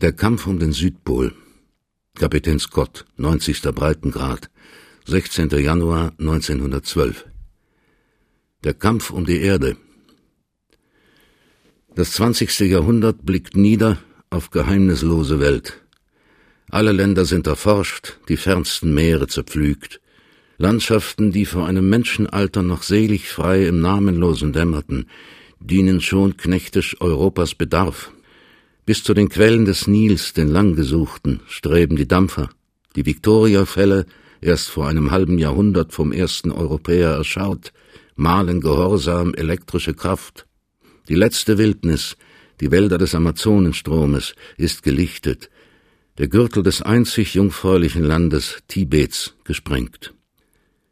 Der Kampf um den Südpol. Kapitän Scott, 90. Breitengrad, 16. Januar 1912. Der Kampf um die Erde. Das 20. Jahrhundert blickt nieder auf geheimnislose Welt. Alle Länder sind erforscht, die fernsten Meere zerpflügt, Landschaften, die vor einem Menschenalter noch selig frei im Namenlosen dämmerten, dienen schon knechtisch Europas Bedarf. Bis zu den Quellen des Nils, den langgesuchten, streben die Dampfer. Die Viktoriafälle, erst vor einem halben Jahrhundert vom ersten Europäer erschaut, malen gehorsam elektrische Kraft. Die letzte Wildnis, die Wälder des Amazonenstromes, ist gelichtet, der Gürtel des einzig jungfräulichen Landes Tibets gesprengt.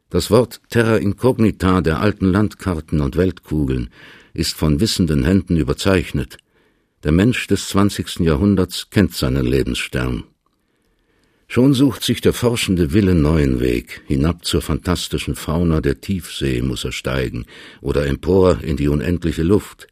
Das Wort Terra incognita der alten Landkarten und Weltkugeln ist von wissenden Händen überzeichnet. Der Mensch des zwanzigsten Jahrhunderts kennt seinen Lebensstern. Schon sucht sich der forschende Wille neuen Weg. Hinab zur fantastischen Fauna der Tiefsee muss er steigen oder empor in die unendliche Luft.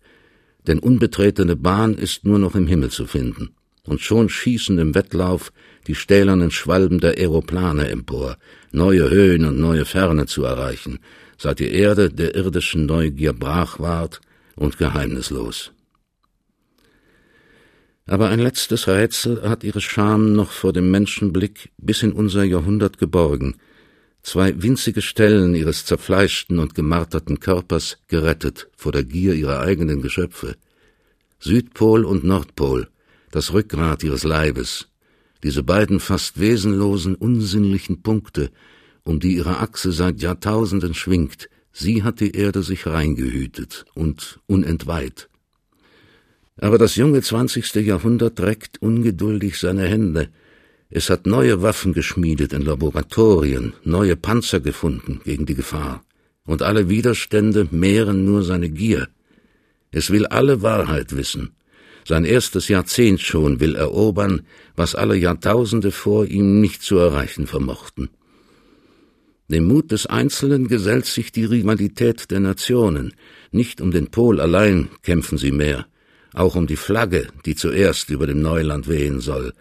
Denn unbetretene Bahn ist nur noch im Himmel zu finden. Und schon schießen im Wettlauf die stählernen Schwalben der Aeroplane empor, neue Höhen und neue Ferne zu erreichen, seit die Erde der irdischen Neugier brach ward und geheimnislos. Aber ein letztes Rätsel hat ihre Scham noch vor dem Menschenblick bis in unser Jahrhundert geborgen, zwei winzige Stellen ihres zerfleischten und gemarterten Körpers gerettet vor der Gier ihrer eigenen Geschöpfe. Südpol und Nordpol, das Rückgrat ihres Leibes, diese beiden fast wesenlosen, unsinnlichen Punkte, um die ihre Achse seit Jahrtausenden schwingt, sie hat die Erde sich reingehütet und unentweiht. Aber das junge zwanzigste Jahrhundert reckt ungeduldig seine Hände. Es hat neue Waffen geschmiedet in Laboratorien, neue Panzer gefunden gegen die Gefahr. Und alle Widerstände mehren nur seine Gier. Es will alle Wahrheit wissen. Sein erstes Jahrzehnt schon will erobern, was alle Jahrtausende vor ihm nicht zu erreichen vermochten. Dem Mut des Einzelnen gesellt sich die Rivalität der Nationen. Nicht um den Pol allein kämpfen sie mehr, auch um die Flagge, die zuerst über dem Neuland wehen soll.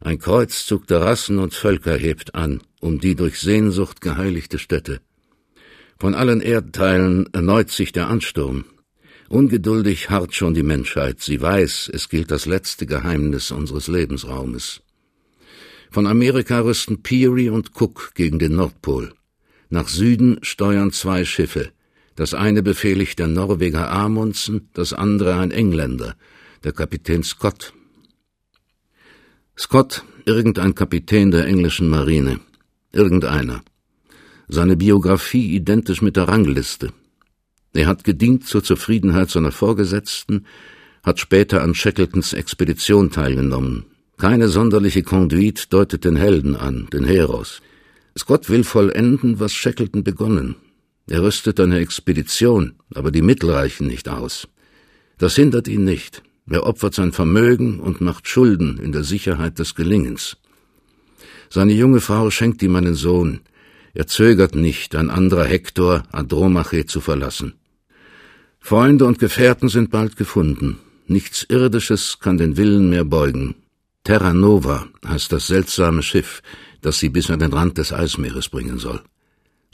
Ein Kreuzzug der Rassen und Völker hebt an, um die durch Sehnsucht geheiligte Stätte. Von allen Erdteilen erneut sich der Ansturm. Ungeduldig harrt schon die Menschheit, sie weiß, es gilt das letzte Geheimnis unseres Lebensraumes. Von Amerika rüsten Peary und Cook gegen den Nordpol. Nach Süden steuern zwei Schiffe, das eine befehligt der Norweger Amundsen, das andere ein Engländer, der Kapitän Scott. Scott, irgendein Kapitän der englischen Marine. Irgendeiner. Seine Biografie identisch mit der Rangliste. Er hat gedient zur Zufriedenheit seiner Vorgesetzten, hat später an Shackletons Expedition teilgenommen. Keine sonderliche Conduite deutet den Helden an, den Heros. Scott will vollenden, was Shackleton begonnen. Er rüstet eine Expedition, aber die Mittel reichen nicht aus. Das hindert ihn nicht. Er opfert sein Vermögen und macht Schulden in der Sicherheit des Gelingens. Seine junge Frau schenkt ihm einen Sohn. Er zögert nicht, ein anderer Hektor Andromache zu verlassen. Freunde und Gefährten sind bald gefunden. Nichts Irdisches kann den Willen mehr beugen. Terra Nova heißt das seltsame Schiff, das sie bis an den Rand des Eismeeres bringen soll.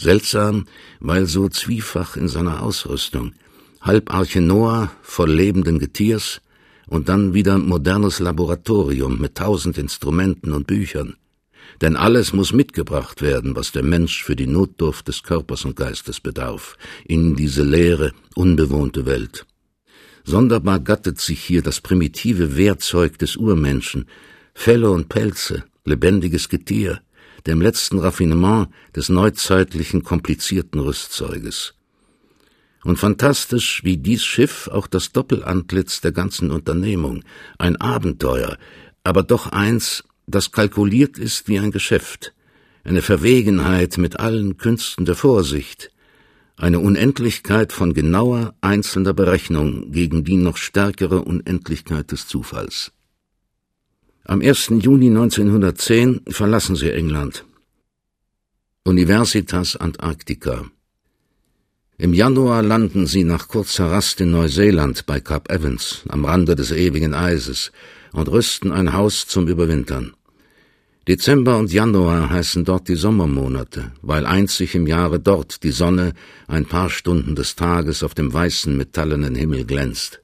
Seltsam, weil so zwiefach in seiner Ausrüstung. Halb Arche Noah voll lebenden Getiers und dann wieder modernes Laboratorium mit tausend Instrumenten und Büchern. Denn alles muss mitgebracht werden, was der Mensch für die Notdurft des Körpers und Geistes bedarf, in diese leere, unbewohnte Welt. Sonderbar gattet sich hier das primitive Wehrzeug des Urmenschen, Felle und Pelze, lebendiges Getier, dem letzten Raffinement des neuzeitlichen komplizierten Rüstzeuges. Und fantastisch wie dies Schiff auch das Doppelantlitz der ganzen Unternehmung, ein Abenteuer, aber doch eins, das kalkuliert ist wie ein Geschäft, eine Verwegenheit mit allen Künsten der Vorsicht, eine Unendlichkeit von genauer einzelner Berechnung gegen die noch stärkere Unendlichkeit des Zufalls. Am 1. Juni 1910 verlassen sie England. Universitas Antarctica. Im Januar landen sie nach kurzer Rast in Neuseeland bei Cap Evans am Rande des ewigen Eises, und rüsten ein Haus zum Überwintern. Dezember und Januar heißen dort die Sommermonate, weil einzig im Jahre dort die Sonne ein paar Stunden des Tages auf dem weißen metallenen Himmel glänzt.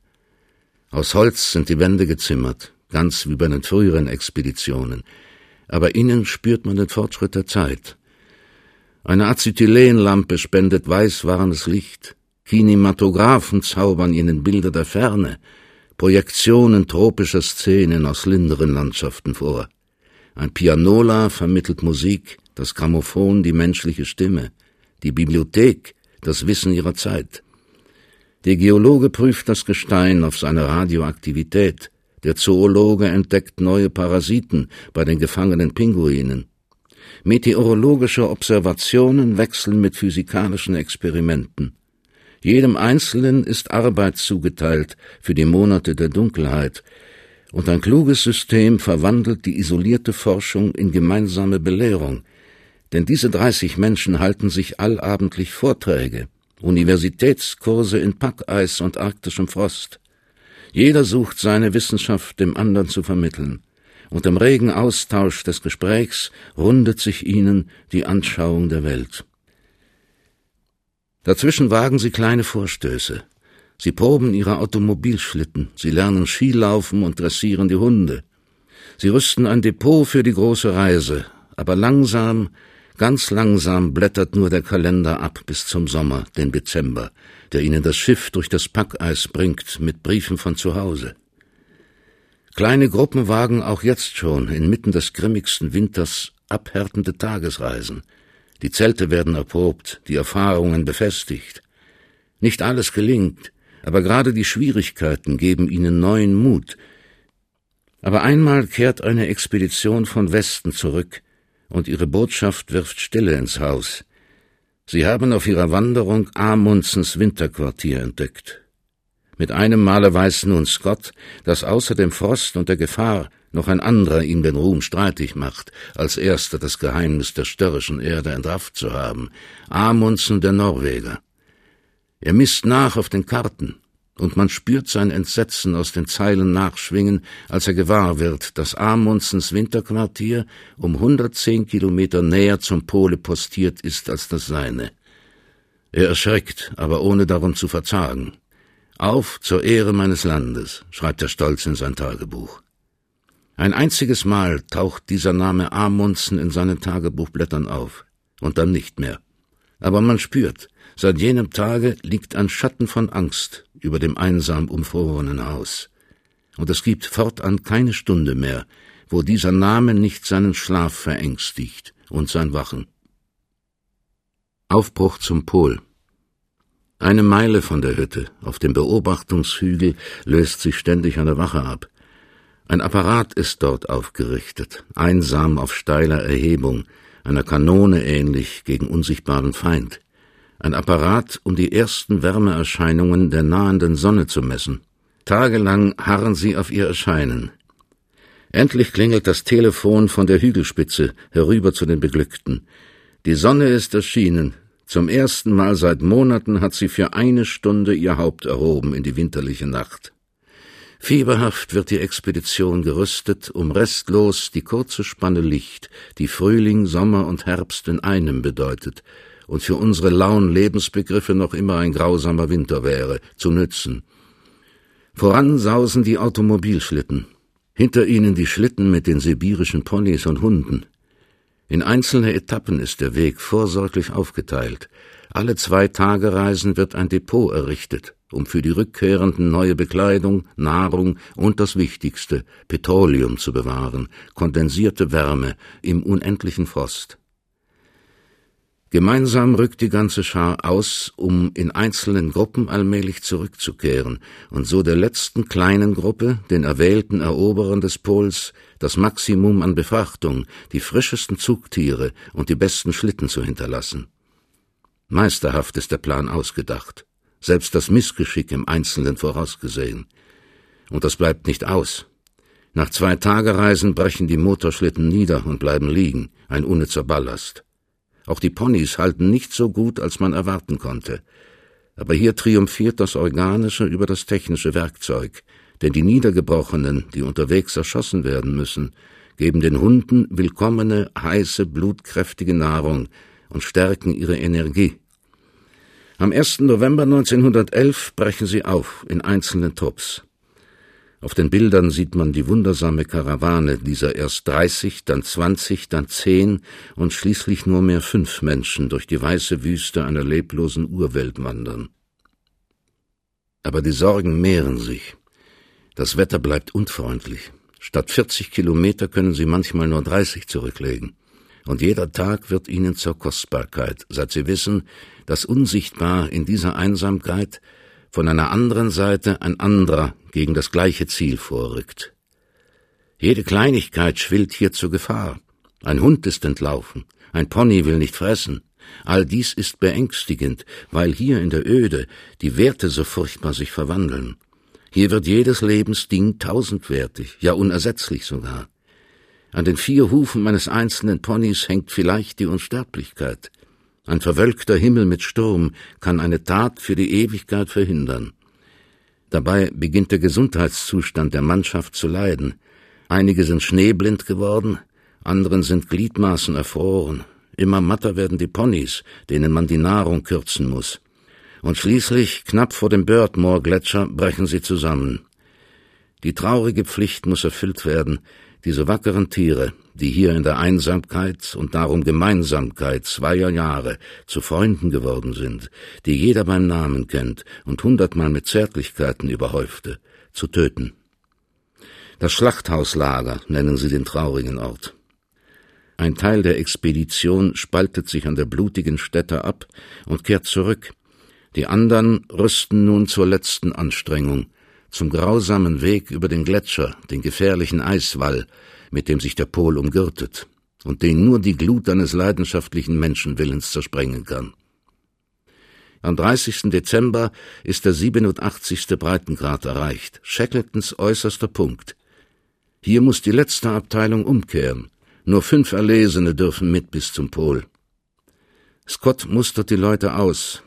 Aus Holz sind die Wände gezimmert, ganz wie bei den früheren Expeditionen, aber innen spürt man den Fortschritt der Zeit. Eine Acetylenlampe spendet weißwarmes Licht, Kinematographen zaubern ihnen Bilder der Ferne, Projektionen tropischer Szenen aus linderen Landschaften vor. Ein Pianola vermittelt Musik, das Grammophon die menschliche Stimme, die Bibliothek das Wissen ihrer Zeit. Der Geologe prüft das Gestein auf seine Radioaktivität, der Zoologe entdeckt neue Parasiten bei den gefangenen Pinguinen. Meteorologische Observationen wechseln mit physikalischen Experimenten. Jedem Einzelnen ist Arbeit zugeteilt für die Monate der Dunkelheit, und ein kluges System verwandelt die isolierte Forschung in gemeinsame Belehrung, denn diese dreißig Menschen halten sich allabendlich Vorträge, Universitätskurse in Packeis und arktischem Frost. Jeder sucht seine Wissenschaft dem anderen zu vermitteln, und im regen Austausch des Gesprächs rundet sich ihnen die Anschauung der Welt. Dazwischen wagen sie kleine Vorstöße. Sie proben ihre Automobilschlitten, sie lernen Skilaufen und dressieren die Hunde. Sie rüsten ein Depot für die große Reise, aber langsam, ganz langsam blättert nur der Kalender ab bis zum Sommer, den Dezember, der ihnen das Schiff durch das Packeis bringt mit Briefen von zu Hause. Kleine Gruppen wagen auch jetzt schon inmitten des grimmigsten Winters abhärtende Tagesreisen. Die Zelte werden erprobt, die Erfahrungen befestigt. Nicht alles gelingt, aber gerade die Schwierigkeiten geben ihnen neuen Mut. Aber einmal kehrt eine Expedition von Westen zurück, und ihre Botschaft wirft Stille ins Haus. Sie haben auf ihrer Wanderung Amundsens Winterquartier entdeckt. Mit einem Male weiß nun Scott, dass außer dem Frost und der Gefahr noch ein anderer ihm den Ruhm streitig macht, als erster das Geheimnis der störrischen Erde entrafft zu haben, Amundsen der Norweger. Er misst nach auf den Karten, und man spürt sein Entsetzen aus den Zeilen nachschwingen, als er gewahr wird, dass Amundsens Winterquartier um 110 Kilometer näher zum Pole postiert ist als das seine. Er erschreckt, aber ohne darum zu verzagen. Auf zur Ehre meines Landes, schreibt er stolz in sein Tagebuch. Ein einziges Mal taucht dieser Name Amundsen in seinen Tagebuchblättern auf, und dann nicht mehr. Aber man spürt, seit jenem Tage liegt ein Schatten von Angst über dem einsam umfrorenen Haus. Und es gibt fortan keine Stunde mehr, wo dieser Name nicht seinen Schlaf verängstigt und sein Wachen. Aufbruch zum Pol. Eine Meile von der Hütte, auf dem Beobachtungshügel, löst sich ständig eine Wache ab. Ein Apparat ist dort aufgerichtet, einsam auf steiler Erhebung, einer Kanone ähnlich gegen unsichtbaren Feind ein Apparat, um die ersten Wärmeerscheinungen der nahenden Sonne zu messen. Tagelang harren sie auf ihr Erscheinen. Endlich klingelt das Telefon von der Hügelspitze herüber zu den Beglückten. Die Sonne ist erschienen. Zum ersten Mal seit Monaten hat sie für eine Stunde ihr Haupt erhoben in die winterliche Nacht. Fieberhaft wird die Expedition gerüstet, um restlos die kurze Spanne Licht, die Frühling, Sommer und Herbst in einem bedeutet, und für unsere lauen Lebensbegriffe noch immer ein grausamer Winter wäre, zu nützen. Voran sausen die Automobilschlitten, hinter ihnen die Schlitten mit den sibirischen Ponys und Hunden. In einzelne Etappen ist der Weg vorsorglich aufgeteilt. Alle zwei Tagereisen wird ein Depot errichtet, um für die Rückkehrenden neue Bekleidung, Nahrung und das Wichtigste, Petroleum zu bewahren, kondensierte Wärme im unendlichen Frost. Gemeinsam rückt die ganze Schar aus, um in einzelnen Gruppen allmählich zurückzukehren und so der letzten kleinen Gruppe, den erwählten Eroberern des Pols, das Maximum an Befrachtung, die frischesten Zugtiere und die besten Schlitten zu hinterlassen. Meisterhaft ist der Plan ausgedacht, selbst das Missgeschick im Einzelnen vorausgesehen. Und das bleibt nicht aus. Nach zwei Tagereisen brechen die Motorschlitten nieder und bleiben liegen, ein unnützer Ballast. Auch die Ponys halten nicht so gut, als man erwarten konnte. Aber hier triumphiert das Organische über das technische Werkzeug, denn die Niedergebrochenen, die unterwegs erschossen werden müssen, geben den Hunden willkommene, heiße, blutkräftige Nahrung und stärken ihre Energie. Am 1. November 1911 brechen sie auf in einzelnen Trupps. Auf den Bildern sieht man die wundersame Karawane dieser erst 30, dann 20, dann 10 und schließlich nur mehr fünf Menschen durch die weiße Wüste einer leblosen Urwelt wandern. Aber die Sorgen mehren sich. Das Wetter bleibt unfreundlich. Statt 40 Kilometer können sie manchmal nur 30 zurücklegen. Und jeder Tag wird ihnen zur Kostbarkeit, seit sie wissen, dass unsichtbar in dieser Einsamkeit von einer anderen Seite ein anderer gegen das gleiche Ziel vorrückt. Jede Kleinigkeit schwillt hier zur Gefahr. Ein Hund ist entlaufen, ein Pony will nicht fressen. All dies ist beängstigend, weil hier in der Öde die Werte so furchtbar sich verwandeln. Hier wird jedes Lebensding tausendwertig, ja unersetzlich sogar. An den vier Hufen meines einzelnen Ponys hängt vielleicht die Unsterblichkeit. Ein verwölkter Himmel mit Sturm kann eine Tat für die Ewigkeit verhindern. Dabei beginnt der Gesundheitszustand der Mannschaft zu leiden. Einige sind schneeblind geworden, anderen sind Gliedmaßen erfroren. Immer matter werden die Ponys, denen man die Nahrung kürzen muss und schließlich, knapp vor dem Birdmore-Gletscher, brechen sie zusammen. Die traurige Pflicht muss erfüllt werden, diese wackeren Tiere, die hier in der Einsamkeit und darum Gemeinsamkeit zweier Jahre zu Freunden geworden sind, die jeder beim Namen kennt und hundertmal mit Zärtlichkeiten überhäufte, zu töten. Das Schlachthauslager nennen sie den traurigen Ort. Ein Teil der Expedition spaltet sich an der blutigen Stätte ab und kehrt zurück, die andern rüsten nun zur letzten Anstrengung, zum grausamen Weg über den Gletscher, den gefährlichen Eiswall, mit dem sich der Pol umgürtet und den nur die Glut eines leidenschaftlichen Menschenwillens zersprengen kann. Am 30. Dezember ist der 87. Breitengrad erreicht, Shackletons äußerster Punkt. Hier muss die letzte Abteilung umkehren. Nur fünf Erlesene dürfen mit bis zum Pol. Scott mustert die Leute aus,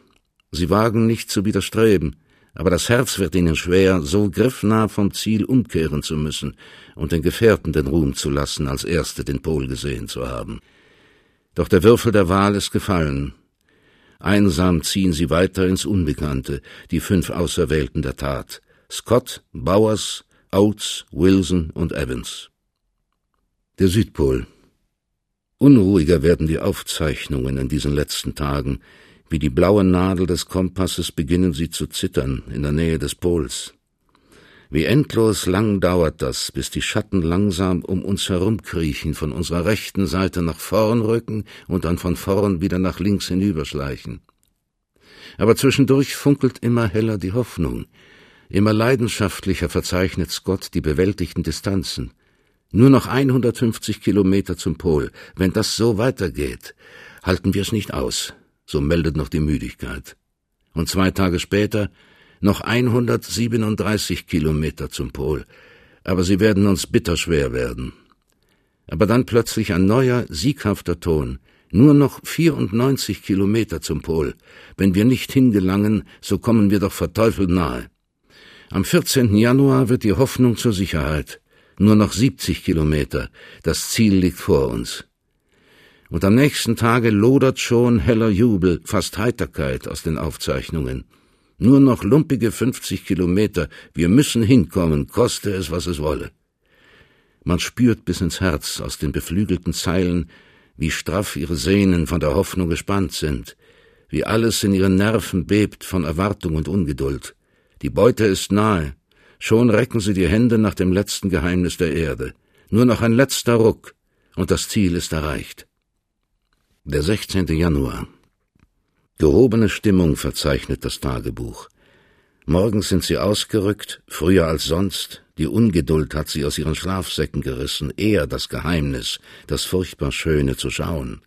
Sie wagen nicht zu widerstreben, aber das Herz wird ihnen schwer, so griffnah vom Ziel umkehren zu müssen und den Gefährten den Ruhm zu lassen, als Erste den Pol gesehen zu haben. Doch der Würfel der Wahl ist gefallen. Einsam ziehen sie weiter ins Unbekannte, die fünf Auserwählten der Tat. Scott, Bowers, Oates, Wilson und Evans. Der Südpol. Unruhiger werden die Aufzeichnungen in diesen letzten Tagen, wie die blaue Nadel des Kompasses beginnen sie zu zittern in der Nähe des Pols. Wie endlos lang dauert das, bis die Schatten langsam um uns herumkriechen, von unserer rechten Seite nach vorn rücken und dann von vorn wieder nach links hinüberschleichen. Aber zwischendurch funkelt immer heller die Hoffnung, immer leidenschaftlicher verzeichnet Scott die bewältigten Distanzen. Nur noch 150 Kilometer zum Pol. Wenn das so weitergeht, halten wir es nicht aus so meldet noch die Müdigkeit. Und zwei Tage später noch 137 Kilometer zum Pol, aber sie werden uns bitterschwer werden. Aber dann plötzlich ein neuer, sieghafter Ton, nur noch 94 Kilometer zum Pol. Wenn wir nicht hingelangen, so kommen wir doch verteufelt nahe. Am 14. Januar wird die Hoffnung zur Sicherheit. Nur noch 70 Kilometer. Das Ziel liegt vor uns und am nächsten Tage lodert schon heller Jubel, fast Heiterkeit aus den Aufzeichnungen. Nur noch lumpige fünfzig Kilometer, wir müssen hinkommen, koste es, was es wolle. Man spürt bis ins Herz aus den beflügelten Zeilen, wie straff ihre Sehnen von der Hoffnung gespannt sind, wie alles in ihren Nerven bebt von Erwartung und Ungeduld. Die Beute ist nahe, schon recken sie die Hände nach dem letzten Geheimnis der Erde. Nur noch ein letzter Ruck, und das Ziel ist erreicht. Der 16. Januar. Gehobene Stimmung verzeichnet das Tagebuch. Morgens sind sie ausgerückt, früher als sonst. Die Ungeduld hat sie aus ihren Schlafsäcken gerissen, eher das Geheimnis, das furchtbar Schöne zu schauen.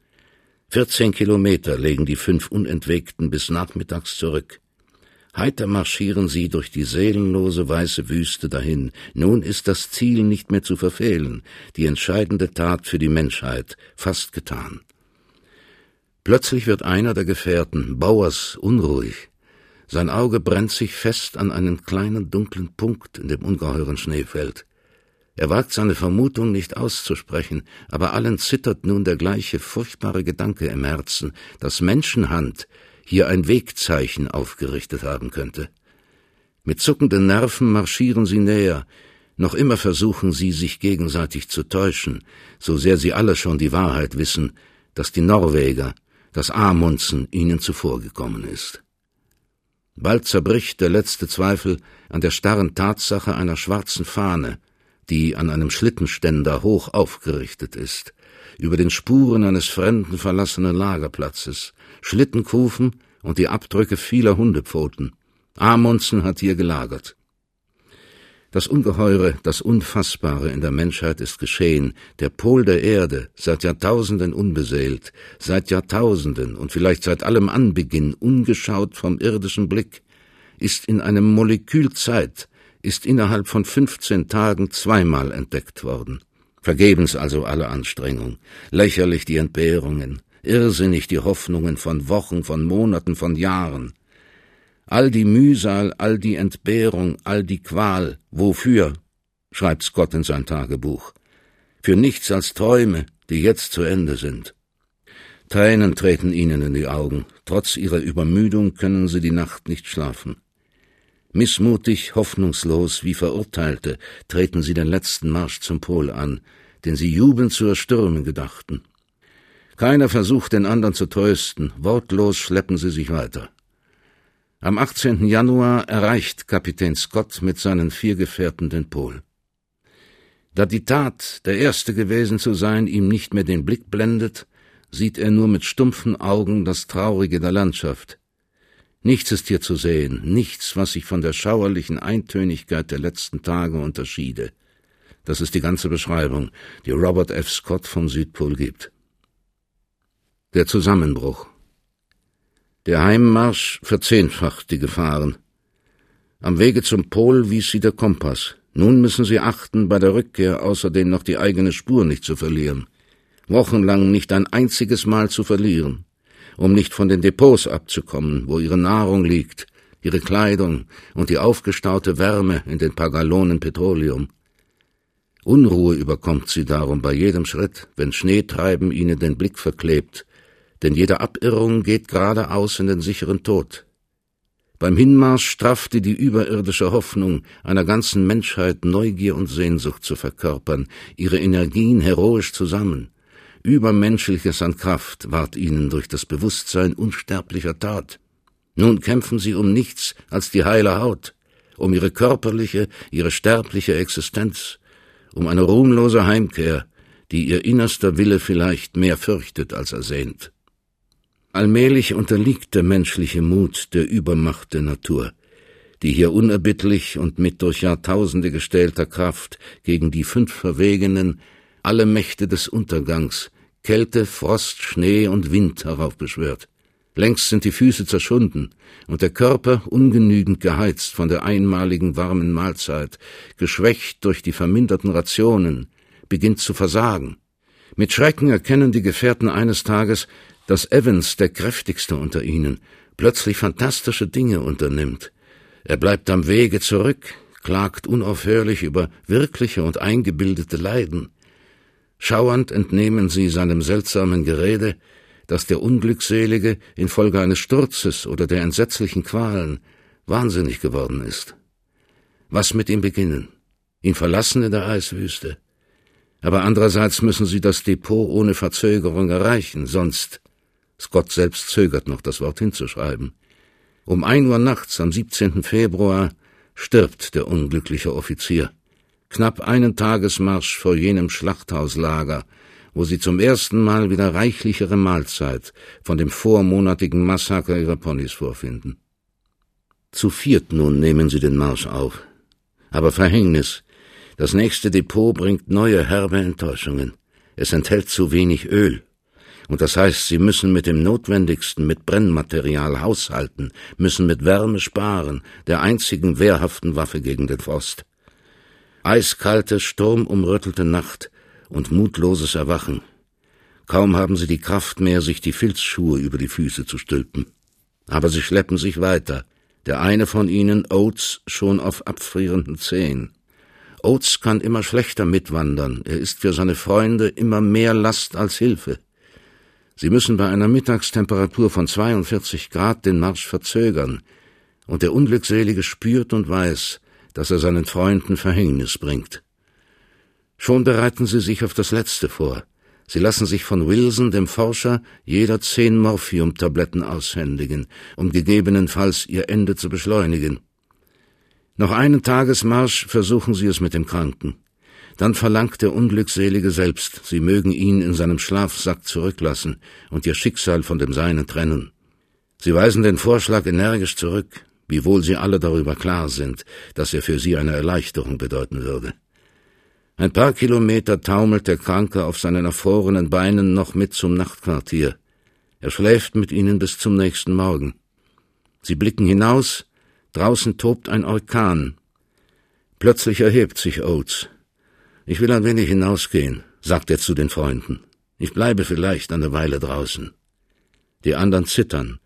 Vierzehn Kilometer legen die fünf Unentwegten bis nachmittags zurück. Heiter marschieren sie durch die seelenlose weiße Wüste dahin. Nun ist das Ziel nicht mehr zu verfehlen, die entscheidende Tat für die Menschheit fast getan. Plötzlich wird einer der Gefährten, Bauers, unruhig. Sein Auge brennt sich fest an einen kleinen dunklen Punkt in dem ungeheuren Schneefeld. Er wagt seine Vermutung nicht auszusprechen, aber allen zittert nun der gleiche furchtbare Gedanke im Herzen, dass Menschenhand hier ein Wegzeichen aufgerichtet haben könnte. Mit zuckenden Nerven marschieren sie näher, noch immer versuchen sie, sich gegenseitig zu täuschen, so sehr sie alle schon die Wahrheit wissen, dass die Norweger, das Amundsen ihnen zuvorgekommen ist. Bald zerbricht der letzte Zweifel an der starren Tatsache einer schwarzen Fahne, die an einem Schlittenständer hoch aufgerichtet ist, über den Spuren eines fremden verlassenen Lagerplatzes, Schlittenkufen und die Abdrücke vieler Hundepfoten. Amundsen hat hier gelagert. Das Ungeheure, das Unfassbare in der Menschheit ist geschehen, der Pol der Erde, seit Jahrtausenden unbeseelt, seit Jahrtausenden und vielleicht seit allem Anbeginn ungeschaut vom irdischen Blick, ist in einem Molekül Zeit, ist innerhalb von fünfzehn Tagen zweimal entdeckt worden. Vergebens also alle Anstrengung, lächerlich die Entbehrungen, irrsinnig die Hoffnungen von Wochen, von Monaten, von Jahren. All die Mühsal, all die Entbehrung, all die Qual, wofür? schreibt Scott in sein Tagebuch. Für nichts als Träume, die jetzt zu Ende sind. Tränen treten ihnen in die Augen, trotz ihrer Übermüdung können sie die Nacht nicht schlafen. Missmutig, hoffnungslos wie Verurteilte treten sie den letzten Marsch zum Pol an, den sie jubelnd zu erstürmen gedachten. Keiner versucht, den anderen zu trösten, wortlos schleppen sie sich weiter. Am 18. Januar erreicht Kapitän Scott mit seinen vier Gefährten den Pol. Da die Tat, der Erste gewesen zu sein, ihm nicht mehr den Blick blendet, sieht er nur mit stumpfen Augen das Traurige der Landschaft, Nichts ist hier zu sehen, nichts, was sich von der schauerlichen Eintönigkeit der letzten Tage unterschiede. Das ist die ganze Beschreibung, die Robert F. Scott vom Südpol gibt. Der Zusammenbruch. Der Heimmarsch verzehnfacht die Gefahren. Am Wege zum Pol wies sie der Kompass. Nun müssen sie achten, bei der Rückkehr außerdem noch die eigene Spur nicht zu verlieren. Wochenlang nicht ein einziges Mal zu verlieren um nicht von den Depots abzukommen, wo ihre Nahrung liegt, ihre Kleidung und die aufgestaute Wärme in den paar Gallonen Petroleum. Unruhe überkommt sie darum bei jedem Schritt, wenn Schneetreiben ihnen den Blick verklebt, denn jede Abirrung geht geradeaus in den sicheren Tod. Beim Hinmarsch straffte die überirdische Hoffnung einer ganzen Menschheit Neugier und Sehnsucht zu verkörpern, ihre Energien heroisch zusammen. Übermenschliches an Kraft ward ihnen durch das Bewusstsein unsterblicher Tat. Nun kämpfen sie um nichts als die heile Haut, um ihre körperliche, ihre sterbliche Existenz, um eine ruhmlose Heimkehr, die ihr innerster Wille vielleicht mehr fürchtet als ersehnt. Allmählich unterliegt der menschliche Mut der Übermacht der Natur, die hier unerbittlich und mit durch Jahrtausende gestählter Kraft gegen die fünf Verwegenen alle Mächte des Untergangs, Kälte, Frost, Schnee und Wind heraufbeschwört. Längst sind die Füße zerschunden und der Körper, ungenügend geheizt von der einmaligen warmen Mahlzeit, geschwächt durch die verminderten Rationen, beginnt zu versagen. Mit Schrecken erkennen die Gefährten eines Tages, dass Evans, der kräftigste unter ihnen, plötzlich fantastische Dinge unternimmt. Er bleibt am Wege zurück, klagt unaufhörlich über wirkliche und eingebildete Leiden. Schauernd entnehmen sie seinem seltsamen Gerede, dass der Unglückselige infolge eines Sturzes oder der entsetzlichen Qualen wahnsinnig geworden ist. Was mit ihm beginnen? Ihn verlassen in der Eiswüste? Aber andererseits müssen sie das Depot ohne Verzögerung erreichen, sonst Scott selbst zögert noch, das Wort hinzuschreiben. Um ein Uhr nachts am 17. Februar stirbt der unglückliche Offizier knapp einen Tagesmarsch vor jenem Schlachthauslager, wo sie zum ersten Mal wieder reichlichere Mahlzeit von dem vormonatigen Massaker ihrer Ponys vorfinden. Zu viert nun nehmen sie den Marsch auf. Aber Verhängnis, das nächste Depot bringt neue herbe Enttäuschungen. Es enthält zu wenig Öl. Und das heißt, sie müssen mit dem Notwendigsten, mit Brennmaterial haushalten, müssen mit Wärme sparen, der einzigen wehrhaften Waffe gegen den Frost. Eiskalte, sturmumrüttelte Nacht und mutloses Erwachen. Kaum haben sie die Kraft mehr, sich die Filzschuhe über die Füße zu stülpen. Aber sie schleppen sich weiter, der eine von ihnen, Oates, schon auf abfrierenden Zehen. Oates kann immer schlechter mitwandern, er ist für seine Freunde immer mehr Last als Hilfe. Sie müssen bei einer Mittagstemperatur von 42 Grad den Marsch verzögern, und der Unglückselige spürt und weiß, dass er seinen Freunden Verhängnis bringt. Schon bereiten sie sich auf das Letzte vor. Sie lassen sich von Wilson, dem Forscher, jeder zehn Morphiumtabletten aushändigen, um gegebenenfalls ihr Ende zu beschleunigen. Noch einen Tagesmarsch versuchen sie es mit dem Kranken. Dann verlangt der Unglückselige selbst, sie mögen ihn in seinem Schlafsack zurücklassen und ihr Schicksal von dem Seinen trennen. Sie weisen den Vorschlag energisch zurück, wiewohl sie alle darüber klar sind, dass er für sie eine Erleichterung bedeuten würde. Ein paar Kilometer taumelt der Kranke auf seinen erfrorenen Beinen noch mit zum Nachtquartier. Er schläft mit ihnen bis zum nächsten Morgen. Sie blicken hinaus, draußen tobt ein Orkan. Plötzlich erhebt sich Oates. Ich will ein wenig hinausgehen, sagt er zu den Freunden. Ich bleibe vielleicht eine Weile draußen. Die anderen zittern.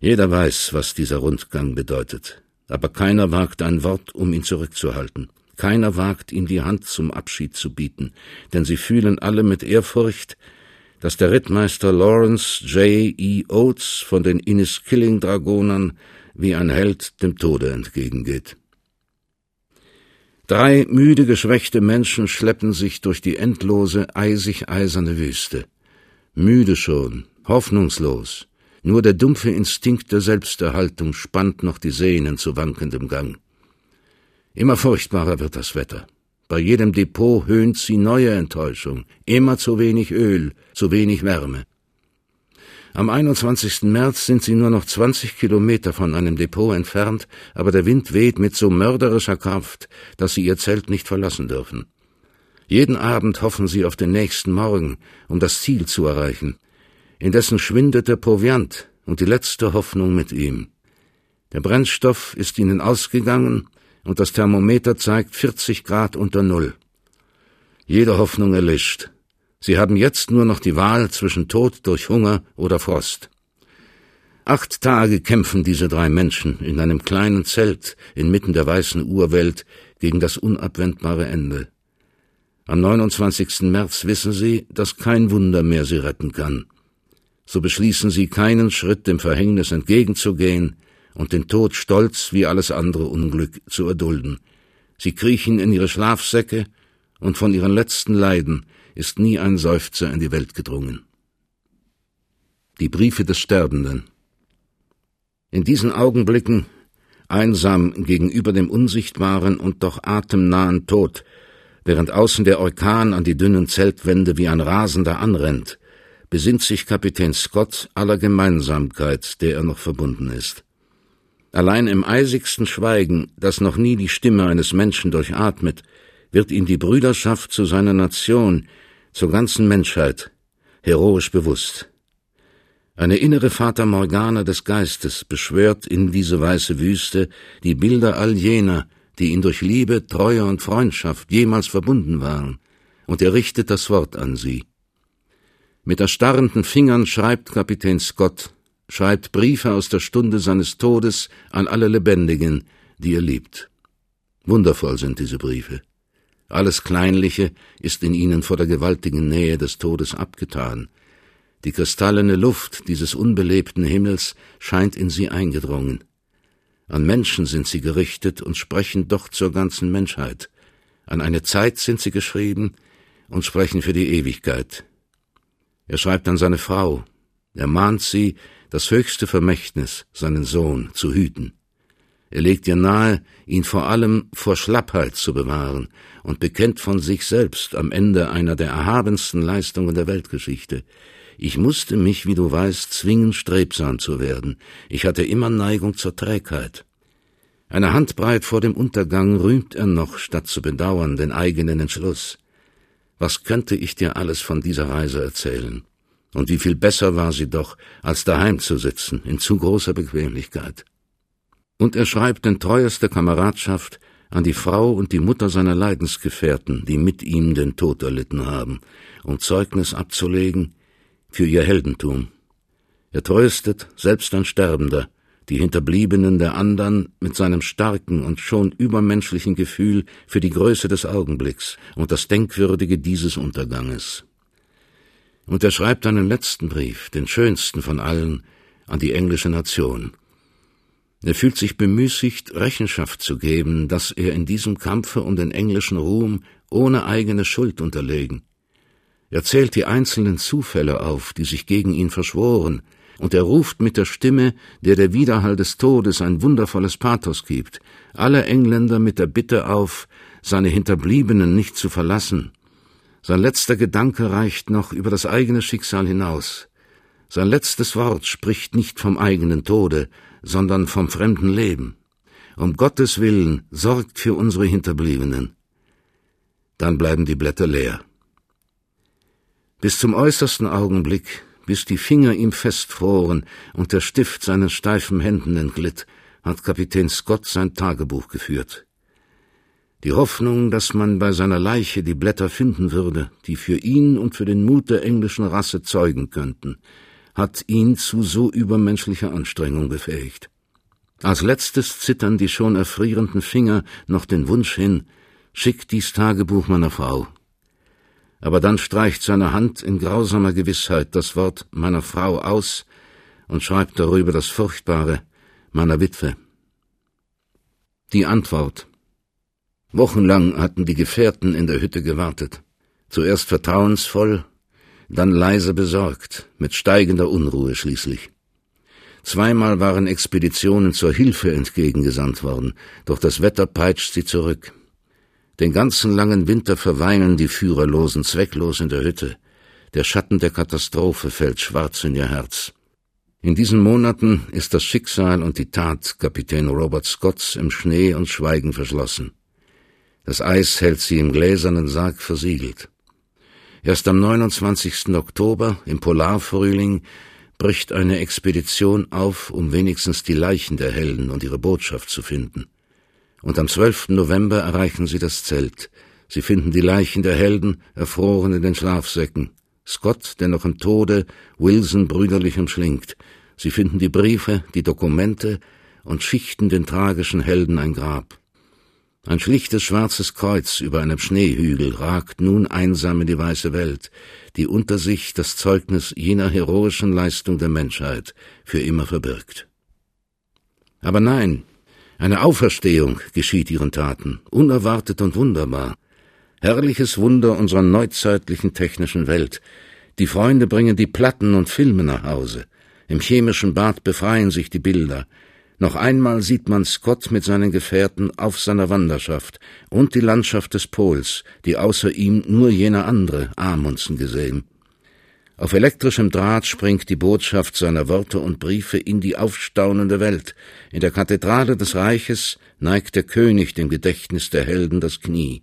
Jeder weiß, was dieser Rundgang bedeutet. Aber keiner wagt ein Wort, um ihn zurückzuhalten. Keiner wagt, ihm die Hand zum Abschied zu bieten, denn sie fühlen alle mit Ehrfurcht, dass der Rittmeister Lawrence J. E. Oates von den Inniskilling-Dragonern wie ein Held dem Tode entgegengeht. Drei müde, geschwächte Menschen schleppen sich durch die endlose, eisig eiserne Wüste. Müde schon, hoffnungslos. Nur der dumpfe Instinkt der Selbsterhaltung spannt noch die Sehnen zu wankendem Gang. Immer furchtbarer wird das Wetter. Bei jedem Depot höhnt sie neue Enttäuschung. Immer zu wenig Öl, zu wenig Wärme. Am 21. März sind sie nur noch 20 Kilometer von einem Depot entfernt, aber der Wind weht mit so mörderischer Kraft, dass sie ihr Zelt nicht verlassen dürfen. Jeden Abend hoffen sie auf den nächsten Morgen, um das Ziel zu erreichen. Indessen schwindet der Proviant und die letzte Hoffnung mit ihm. Der Brennstoff ist ihnen ausgegangen und das Thermometer zeigt 40 Grad unter Null. Jede Hoffnung erlischt. Sie haben jetzt nur noch die Wahl zwischen Tod durch Hunger oder Frost. Acht Tage kämpfen diese drei Menschen in einem kleinen Zelt inmitten der weißen Urwelt gegen das unabwendbare Ende. Am 29. März wissen sie, dass kein Wunder mehr sie retten kann. So beschließen sie, keinen Schritt dem Verhängnis entgegenzugehen, und den Tod stolz wie alles andere Unglück zu erdulden. Sie kriechen in ihre Schlafsäcke, und von ihren letzten Leiden ist nie ein Seufzer in die Welt gedrungen. Die Briefe des Sterbenden In diesen Augenblicken, einsam gegenüber dem unsichtbaren und doch atemnahen Tod, während außen der Orkan an die dünnen Zeltwände wie ein Rasender anrennt, besinnt sich Kapitän Scott aller Gemeinsamkeit, der er noch verbunden ist. Allein im eisigsten Schweigen, das noch nie die Stimme eines Menschen durchatmet, wird ihm die Brüderschaft zu seiner Nation, zur ganzen Menschheit, heroisch bewusst. Eine innere Fata Morgana des Geistes beschwört in diese weiße Wüste die Bilder all jener, die ihn durch Liebe, Treue und Freundschaft jemals verbunden waren, und er richtet das Wort an sie. Mit erstarrenden Fingern schreibt Kapitän Scott schreibt Briefe aus der Stunde seines Todes an alle Lebendigen, die er liebt. Wundervoll sind diese Briefe. Alles Kleinliche ist in ihnen vor der gewaltigen Nähe des Todes abgetan. Die kristallene Luft dieses unbelebten Himmels scheint in sie eingedrungen. An Menschen sind sie gerichtet und sprechen doch zur ganzen Menschheit. An eine Zeit sind sie geschrieben und sprechen für die Ewigkeit. Er schreibt an seine Frau. Er mahnt sie, das höchste Vermächtnis, seinen Sohn, zu hüten. Er legt ihr nahe, ihn vor allem vor Schlappheit zu bewahren und bekennt von sich selbst am Ende einer der erhabensten Leistungen der Weltgeschichte. Ich musste mich, wie du weißt, zwingen, strebsam zu werden. Ich hatte immer Neigung zur Trägheit. Eine Handbreit vor dem Untergang rühmt er noch, statt zu bedauern, den eigenen Entschluss. Was könnte ich dir alles von dieser Reise erzählen? Und wie viel besser war sie doch, als daheim zu sitzen, in zu großer Bequemlichkeit. Und er schreibt in treuester Kameradschaft an die Frau und die Mutter seiner Leidensgefährten, die mit ihm den Tod erlitten haben, um Zeugnis abzulegen für ihr Heldentum. Er tröstet, selbst ein Sterbender, die Hinterbliebenen der andern mit seinem starken und schon übermenschlichen Gefühl für die Größe des Augenblicks und das Denkwürdige dieses Unterganges. Und er schreibt einen letzten Brief, den schönsten von allen, an die englische Nation. Er fühlt sich bemüßigt, Rechenschaft zu geben, dass er in diesem Kampfe um den englischen Ruhm ohne eigene Schuld unterlegen. Er zählt die einzelnen Zufälle auf, die sich gegen ihn verschworen, und er ruft mit der Stimme, der der Widerhall des Todes ein wundervolles Pathos gibt, alle Engländer mit der Bitte auf, seine Hinterbliebenen nicht zu verlassen. Sein letzter Gedanke reicht noch über das eigene Schicksal hinaus. Sein letztes Wort spricht nicht vom eigenen Tode, sondern vom fremden Leben. Um Gottes Willen sorgt für unsere Hinterbliebenen. Dann bleiben die Blätter leer. Bis zum äußersten Augenblick bis die Finger ihm festfroren und der Stift seinen steifen Händen entglitt, hat Kapitän Scott sein Tagebuch geführt. Die Hoffnung, dass man bei seiner Leiche die Blätter finden würde, die für ihn und für den Mut der englischen Rasse zeugen könnten, hat ihn zu so übermenschlicher Anstrengung befähigt. Als letztes zittern die schon erfrierenden Finger noch den Wunsch hin, schick dies Tagebuch meiner Frau aber dann streicht seine Hand in grausamer Gewissheit das Wort meiner Frau aus und schreibt darüber das Furchtbare meiner Witwe. Die Antwort. Wochenlang hatten die Gefährten in der Hütte gewartet, zuerst vertrauensvoll, dann leise besorgt, mit steigender Unruhe schließlich. Zweimal waren Expeditionen zur Hilfe entgegengesandt worden, doch das Wetter peitscht sie zurück. Den ganzen langen Winter verweilen die Führerlosen zwecklos in der Hütte. Der Schatten der Katastrophe fällt schwarz in ihr Herz. In diesen Monaten ist das Schicksal und die Tat Kapitän Robert Scotts im Schnee und Schweigen verschlossen. Das Eis hält sie im gläsernen Sarg versiegelt. Erst am 29. Oktober, im Polarfrühling, bricht eine Expedition auf, um wenigstens die Leichen der Helden und ihre Botschaft zu finden und am 12. November erreichen sie das Zelt. Sie finden die Leichen der Helden, erfroren in den Schlafsäcken. Scott, der noch im Tode, Wilson brüderlich umschlingt. Sie finden die Briefe, die Dokumente und schichten den tragischen Helden ein Grab. Ein schlichtes schwarzes Kreuz über einem Schneehügel ragt nun einsam in die weiße Welt, die unter sich das Zeugnis jener heroischen Leistung der Menschheit für immer verbirgt. Aber nein, eine Auferstehung geschieht ihren Taten, unerwartet und wunderbar. Herrliches Wunder unserer neuzeitlichen technischen Welt. Die Freunde bringen die Platten und Filme nach Hause. Im chemischen Bad befreien sich die Bilder. Noch einmal sieht man Scott mit seinen Gefährten auf seiner Wanderschaft und die Landschaft des Pols, die außer ihm nur jener andere Amundsen gesehen. Auf elektrischem Draht springt die Botschaft seiner Worte und Briefe in die aufstaunende Welt. In der Kathedrale des Reiches neigt der König dem Gedächtnis der Helden das Knie.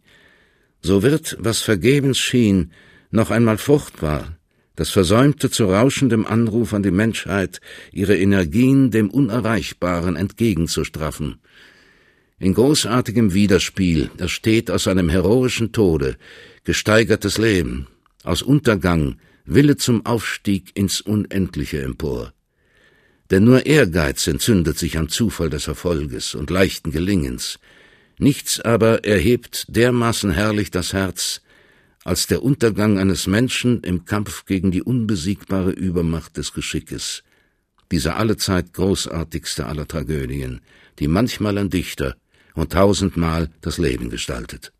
So wird, was vergebens schien, noch einmal fruchtbar, das Versäumte zu rauschendem Anruf an die Menschheit, ihre Energien dem Unerreichbaren entgegenzustraffen. In großartigem Widerspiel ersteht aus einem heroischen Tode gesteigertes Leben, aus Untergang Wille zum Aufstieg ins Unendliche empor. Denn nur Ehrgeiz entzündet sich am Zufall des Erfolges und leichten Gelingens. Nichts aber erhebt dermaßen herrlich das Herz, als der Untergang eines Menschen im Kampf gegen die unbesiegbare Übermacht des Geschickes, dieser allezeit großartigste aller Tragödien, die manchmal ein Dichter und tausendmal das Leben gestaltet.